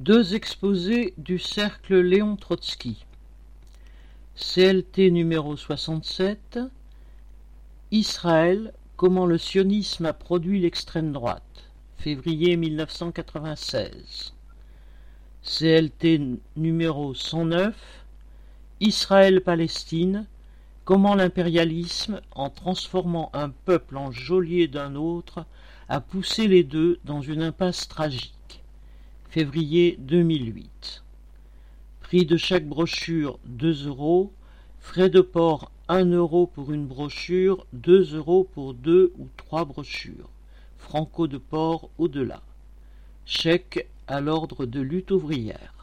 Deux exposés du cercle Léon Trotsky. CLT numéro 67. Israël, comment le sionisme a produit l'extrême droite. Février 1996. CLT numéro 109. Israël-Palestine, comment l'impérialisme, en transformant un peuple en geôlier d'un autre, a poussé les deux dans une impasse tragique février 2008. Prix de chaque brochure 2 euros. Frais de port 1 euro pour une brochure, 2 euros pour deux ou trois brochures. Franco de port au-delà. Chèque à l'ordre de lutte ouvrière.